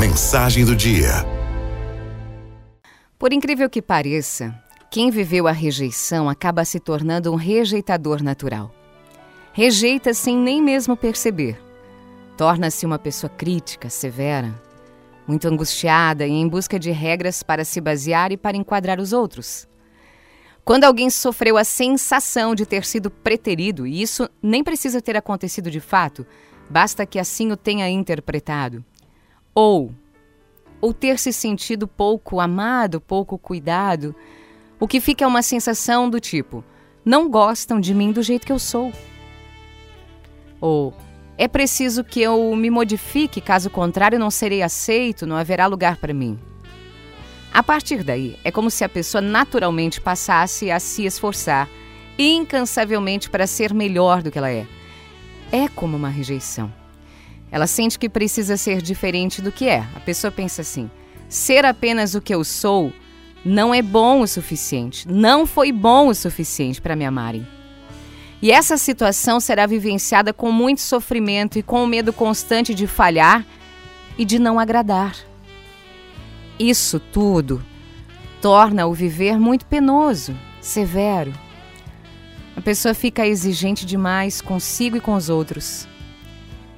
Mensagem do dia. Por incrível que pareça, quem viveu a rejeição acaba se tornando um rejeitador natural. Rejeita sem nem mesmo perceber. Torna-se uma pessoa crítica, severa, muito angustiada e em busca de regras para se basear e para enquadrar os outros. Quando alguém sofreu a sensação de ter sido preterido, e isso nem precisa ter acontecido de fato, basta que assim o tenha interpretado, ou ou ter se sentido pouco amado, pouco cuidado, o que fica é uma sensação do tipo: não gostam de mim do jeito que eu sou. Ou é preciso que eu me modifique, caso contrário, não serei aceito, não haverá lugar para mim. A partir daí, é como se a pessoa naturalmente passasse a se esforçar incansavelmente para ser melhor do que ela é. É como uma rejeição. Ela sente que precisa ser diferente do que é. A pessoa pensa assim: ser apenas o que eu sou não é bom o suficiente, não foi bom o suficiente para me amarem. E essa situação será vivenciada com muito sofrimento e com o medo constante de falhar e de não agradar. Isso tudo torna o viver muito penoso, severo. A pessoa fica exigente demais consigo e com os outros.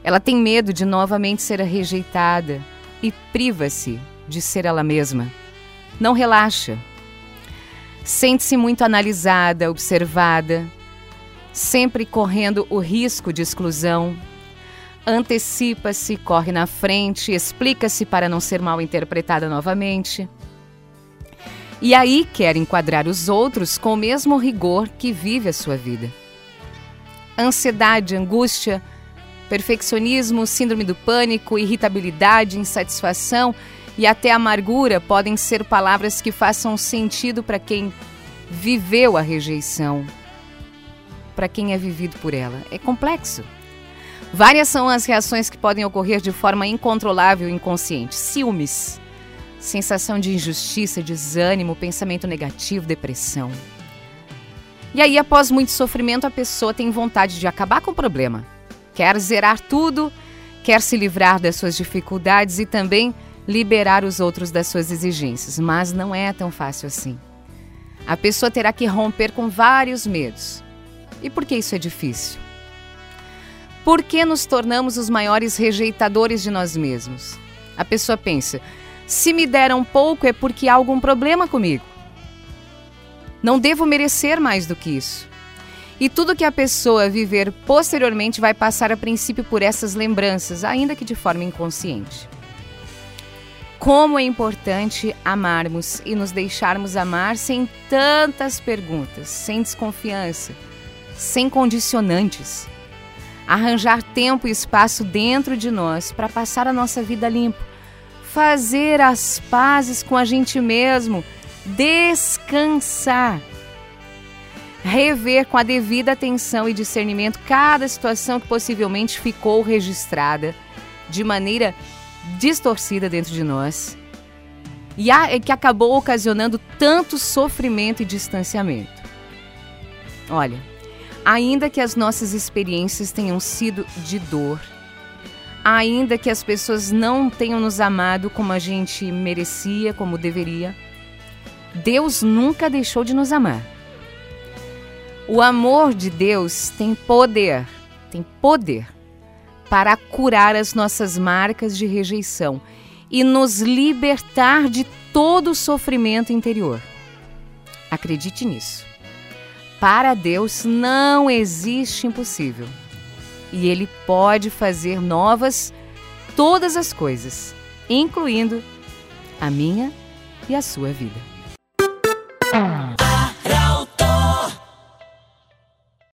Ela tem medo de novamente ser rejeitada e priva-se de ser ela mesma. Não relaxa. Sente-se muito analisada, observada, sempre correndo o risco de exclusão, antecipa-se, corre na frente, explica-se para não ser mal interpretada novamente. E aí quer enquadrar os outros com o mesmo rigor que vive a sua vida. Ansiedade, angústia, perfeccionismo, síndrome do pânico, irritabilidade, insatisfação e até amargura podem ser palavras que façam sentido para quem viveu a rejeição, para quem é vivido por ela. É complexo. Várias são as reações que podem ocorrer de forma incontrolável e inconsciente: ciúmes, sensação de injustiça, desânimo, pensamento negativo, depressão. E aí, após muito sofrimento, a pessoa tem vontade de acabar com o problema. Quer zerar tudo, quer se livrar das suas dificuldades e também liberar os outros das suas exigências. Mas não é tão fácil assim. A pessoa terá que romper com vários medos. E por que isso é difícil? Por que nos tornamos os maiores rejeitadores de nós mesmos? A pessoa pensa: se me deram pouco é porque há algum problema comigo. Não devo merecer mais do que isso. E tudo que a pessoa viver posteriormente vai passar a princípio por essas lembranças, ainda que de forma inconsciente. Como é importante amarmos e nos deixarmos amar sem tantas perguntas, sem desconfiança, sem condicionantes. Arranjar tempo e espaço dentro de nós para passar a nossa vida limpo, fazer as pazes com a gente mesmo, descansar, rever com a devida atenção e discernimento cada situação que possivelmente ficou registrada de maneira distorcida dentro de nós e que acabou ocasionando tanto sofrimento e distanciamento. Olha, Ainda que as nossas experiências tenham sido de dor, ainda que as pessoas não tenham nos amado como a gente merecia, como deveria, Deus nunca deixou de nos amar. O amor de Deus tem poder, tem poder para curar as nossas marcas de rejeição e nos libertar de todo o sofrimento interior. Acredite nisso. Para Deus não existe impossível. E Ele pode fazer novas todas as coisas, incluindo a minha e a sua vida.